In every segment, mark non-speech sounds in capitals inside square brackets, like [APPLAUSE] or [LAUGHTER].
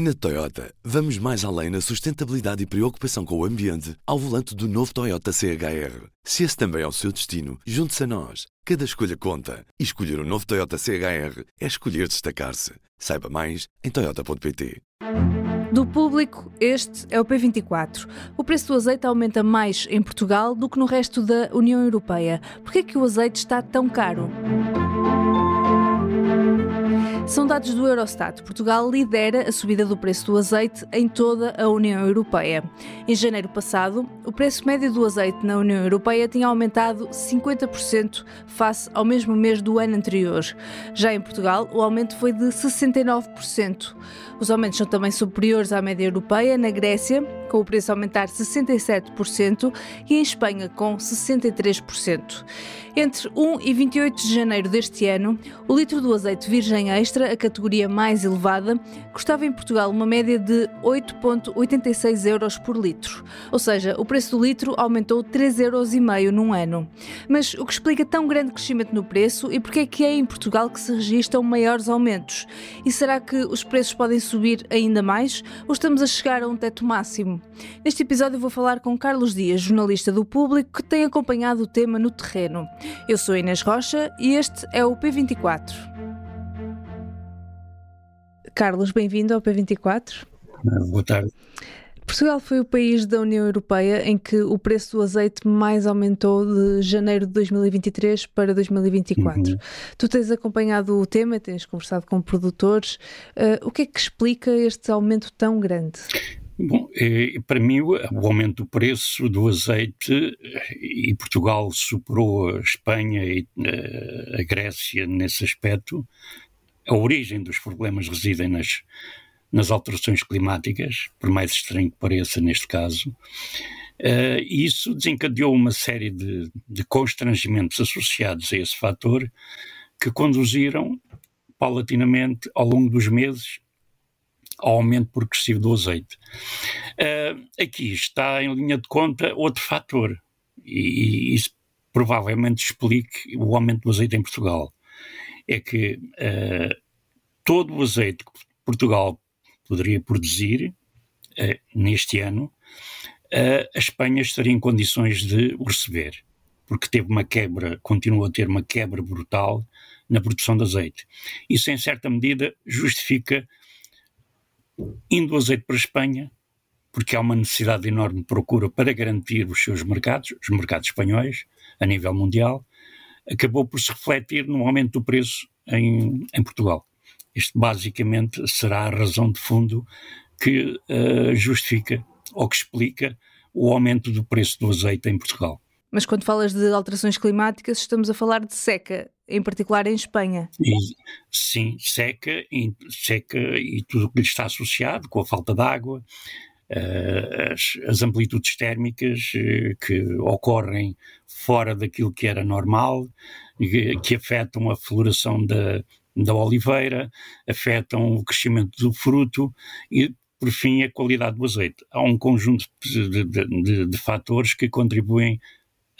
Na Toyota, vamos mais além na sustentabilidade e preocupação com o ambiente ao volante do novo Toyota CHR. Se esse também é o seu destino, junte-se a nós. Cada escolha conta. E escolher o um novo Toyota CHR é escolher destacar-se. Saiba mais em Toyota.pt. Do público, este é o P24. O preço do azeite aumenta mais em Portugal do que no resto da União Europeia. Por que é que o azeite está tão caro? São dados do Eurostat. Portugal lidera a subida do preço do azeite em toda a União Europeia. Em janeiro passado, o preço médio do azeite na União Europeia tinha aumentado 50% face ao mesmo mês do ano anterior. Já em Portugal, o aumento foi de 69%. Os aumentos são também superiores à média europeia. Na Grécia, com o preço a aumentar 67%, e em Espanha, com 63%. Entre 1 e 28 de janeiro deste ano, o litro do azeite virgem extra, a categoria mais elevada, custava em Portugal uma média de 8,86 euros por litro. Ou seja, o preço do litro aumentou 3,5 euros num ano. Mas o que explica tão grande crescimento no preço e porque é que é em Portugal que se registram maiores aumentos? E será que os preços podem subir ainda mais ou estamos a chegar a um teto máximo? Neste episódio vou falar com Carlos Dias, jornalista do Público, que tem acompanhado o tema no terreno. Eu sou Inês Rocha e este é o P24. Carlos, bem-vindo ao P24. Boa tarde. Portugal foi o país da União Europeia em que o preço do azeite mais aumentou de janeiro de 2023 para 2024. Uhum. Tu tens acompanhado o tema, tens conversado com produtores. Uh, o que é que explica este aumento tão grande? Bom, eh, para mim o aumento do preço do azeite e Portugal superou a Espanha e eh, a Grécia nesse aspecto. A origem dos problemas residem nas, nas alterações climáticas, por mais estranho que pareça neste caso. E isso desencadeou uma série de, de constrangimentos associados a esse fator que conduziram paulatinamente ao longo dos meses ao aumento progressivo do azeite. Uh, aqui está em linha de conta outro fator, e, e isso provavelmente explique o aumento do azeite em Portugal. É que uh, todo o azeite que Portugal poderia produzir uh, neste ano, a Espanha estaria em condições de o receber, porque teve uma quebra, continua a ter uma quebra brutal na produção de azeite. Isso, em certa medida, justifica indo o azeite para a Espanha, porque há uma necessidade enorme de procura para garantir os seus mercados, os mercados espanhóis, a nível mundial, acabou por se refletir no aumento do preço em, em Portugal. Isto basicamente será a razão de fundo que uh, justifica ou que explica o aumento do preço do azeite em Portugal. Mas quando falas de alterações climáticas, estamos a falar de seca, em particular em Espanha. E, sim, seca e, seca e tudo o que lhe está associado, com a falta de água, uh, as, as, amplitudes térmicas uh, que ocorrem fora daquilo que era normal, que, que afetam a floração da, da oliveira, afetam o crescimento do fruto e, por fim, a qualidade do azeite. Há um conjunto de, de, de, de fatores que contribuem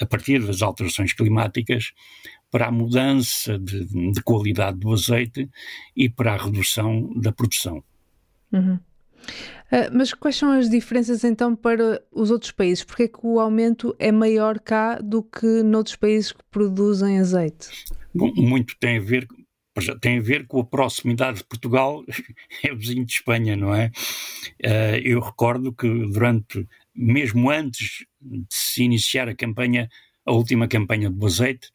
a partir das alterações climáticas, para a mudança de, de qualidade do azeite e para a redução da produção. Uhum. Uh, mas quais são as diferenças então para os outros países? Porque é que o aumento é maior cá do que noutros países que produzem azeite? Bom, muito tem a ver tem a ver com a proximidade de Portugal, [LAUGHS] é vizinho de Espanha, não é? Uh, eu recordo que durante, mesmo antes de se iniciar a campanha, a última campanha do azeite,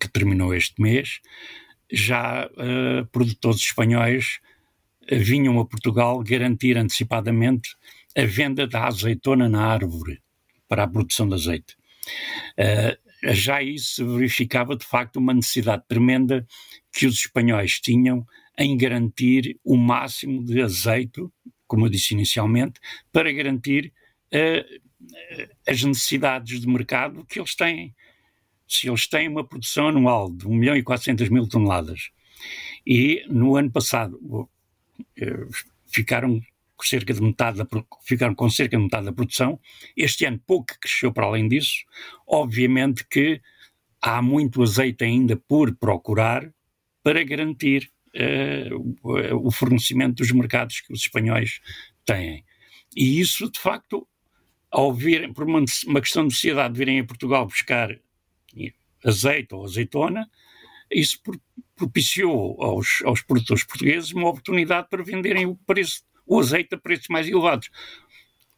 que terminou este mês, já uh, produtores espanhóis vinham a Portugal garantir antecipadamente a venda da azeitona na árvore para a produção de azeite. Uh, já isso verificava de facto uma necessidade tremenda que os espanhóis tinham em garantir o máximo de azeite, como eu disse inicialmente, para garantir as necessidades de mercado que eles têm. Se eles têm uma produção anual de 1 milhão e 400 mil toneladas e no ano passado uh, ficaram cerca de metade da, ficaram com cerca de metade da produção. Este ano pouco cresceu para além disso. Obviamente que há muito azeite ainda por procurar para garantir uh, o fornecimento dos mercados que os espanhóis têm. E isso, de facto, ao virem, por uma, uma questão de necessidade de virem a Portugal buscar azeite ou azeitona, isso propiciou aos, aos produtores portugueses uma oportunidade para venderem o, preço, o azeite a preços mais elevados.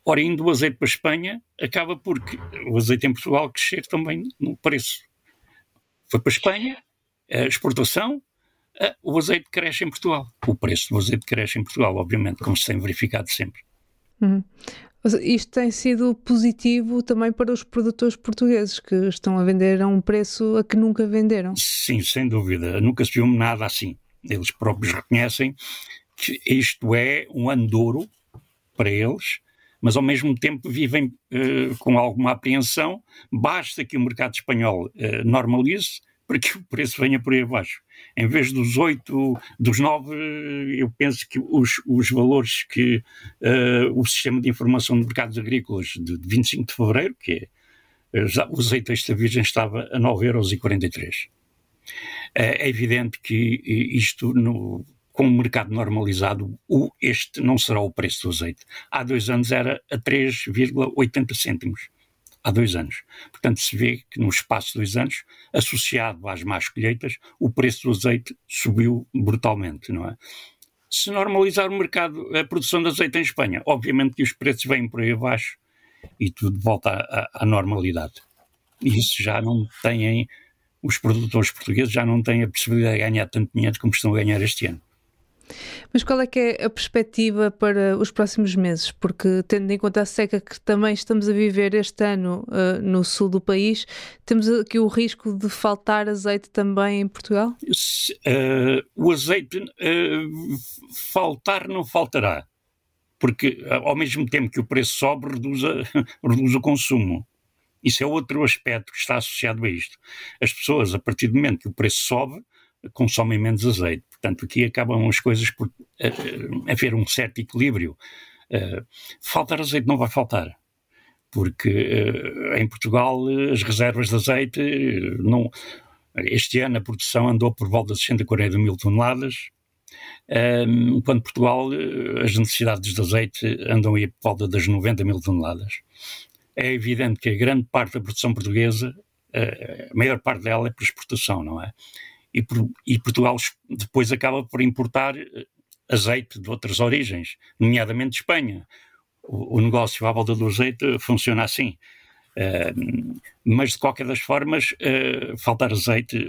Ora, indo o azeite para a Espanha, acaba por o azeite em Portugal crescer também no preço. Foi para a Espanha, a exportação, o azeite cresce em Portugal. O preço do azeite cresce em Portugal, obviamente, como se tem verificado sempre. Uhum. Isto tem sido positivo também para os produtores portugueses que estão a vender a um preço a que nunca venderam. Sim, sem dúvida. Nunca se viu nada assim. Eles próprios reconhecem que isto é um andouro para eles, mas ao mesmo tempo vivem uh, com alguma apreensão. Basta que o mercado espanhol uh, normalize para que o preço venha por aí abaixo. Em vez dos oito, dos nove, eu penso que os, os valores que uh, o Sistema de Informação de Mercados Agrícolas de, de 25 de Fevereiro, que é, já, o azeite extra virgem estava a 9,43€. É, é evidente que isto, no, com o mercado normalizado, o, este não será o preço do azeite. Há dois anos era a 3,80 cêntimos há dois anos. Portanto, se vê que no espaço de dois anos, associado às más colheitas, o preço do azeite subiu brutalmente, não é? Se normalizar o mercado, a produção de azeite em Espanha, obviamente que os preços vêm por aí abaixo e tudo volta à, à normalidade. Isso já não têm, os produtores portugueses já não têm a possibilidade de ganhar tanto dinheiro como estão a ganhar este ano. Mas qual é que é a perspectiva para os próximos meses? Porque, tendo em conta a seca que também estamos a viver este ano uh, no sul do país, temos aqui o risco de faltar azeite também em Portugal? Uh, o azeite uh, faltar não faltará, porque ao mesmo tempo que o preço sobe, reduz, a, [LAUGHS] reduz o consumo. Isso é outro aspecto que está associado a isto. As pessoas, a partir do momento que o preço sobe, consomem menos azeite. Portanto, aqui acabam as coisas por uh, haver um certo equilíbrio. Uh, faltar azeite não vai faltar, porque uh, em Portugal as reservas de azeite não. Este ano a produção andou por volta de 140 mil toneladas, enquanto Portugal as necessidades de azeite andam aí por volta das 90 mil toneladas. É evidente que a grande parte da produção portuguesa, a maior parte dela é por exportação, não é? E, e Portugal depois acaba por importar eh, azeite de outras origens, nomeadamente de Espanha. O, o negócio à volta do azeite funciona assim. Uh, mas de qualquer das formas, uh, faltar azeite,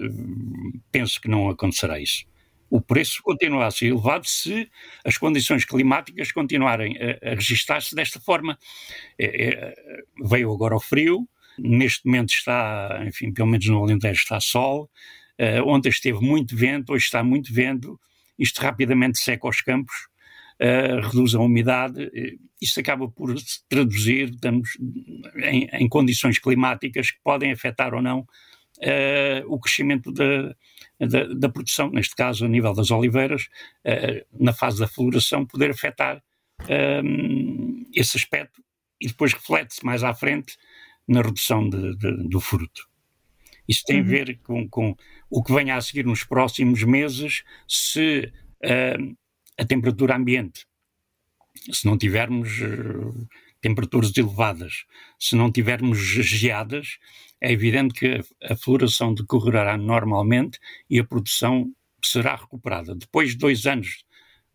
penso que não acontecerá isso. O preço continua a ser elevado se as condições climáticas continuarem a, a registar-se desta forma. É, é, veio agora o frio, neste momento está, enfim, pelo menos no Alentejo está sol, Uh, ontem esteve muito vento, hoje está muito vento, isto rapidamente seca os campos, uh, reduz a umidade, uh, isto acaba por se traduzir estamos, em, em, condições climáticas que podem afetar ou não uh, o crescimento da, da, da, produção, neste caso a nível das oliveiras, na fase da floração, poder afetar esse aspecto e depois reflete-se mais à frente na redução de, de, do fruto. Isso tem uhum. a ver com, com, o que venha a seguir nos próximos meses, se uh, a temperatura ambiente, se não tivermos uh, temperaturas elevadas, se não tivermos geadas, é evidente que a, a floração decorrerá normalmente e a produção será recuperada. Depois de dois anos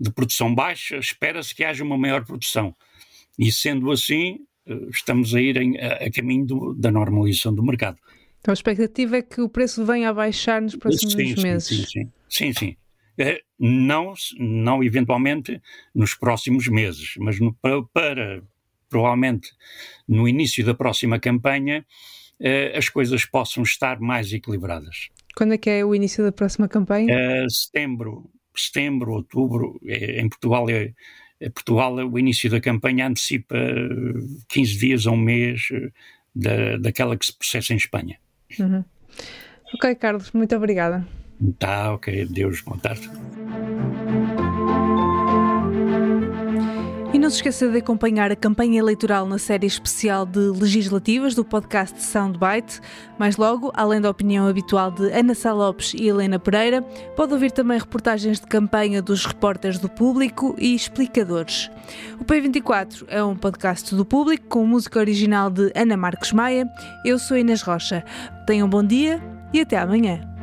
de produção baixa, espera-se que haja uma maior produção. E sendo assim, eh, estamos a ir em, a, a caminho do, da normalização do mercado. Então a expectativa é que o preço venha a baixar nos próximos sim, meses. Sim, sim, sim. sim. É, não, não eventualmente nos próximos meses, mas no, para, para, provavelmente no início da próxima campanha eh, as coisas possam estar mais equilibradas. Quando é que é o início da próxima campanha? Eh, setembro, setembro, outubro, é, em Portugal é, é Portugal, o início da campanha antecipa 15 dias a um mês da, daquela que se processa em Espanha. Uhum. Ok, Carlos, muito obrigada. Tá, ok. Deus, boa E não se esqueça de acompanhar a campanha eleitoral na série especial de legislativas do podcast Soundbite. Mais logo, além da opinião habitual de Ana Sá Lopes e Helena Pereira, pode ouvir também reportagens de campanha dos repórteres do público e explicadores. O P24 é um podcast do público com música original de Ana Marcos Maia. Eu sou Inês Rocha. Tenham um bom dia e até amanhã.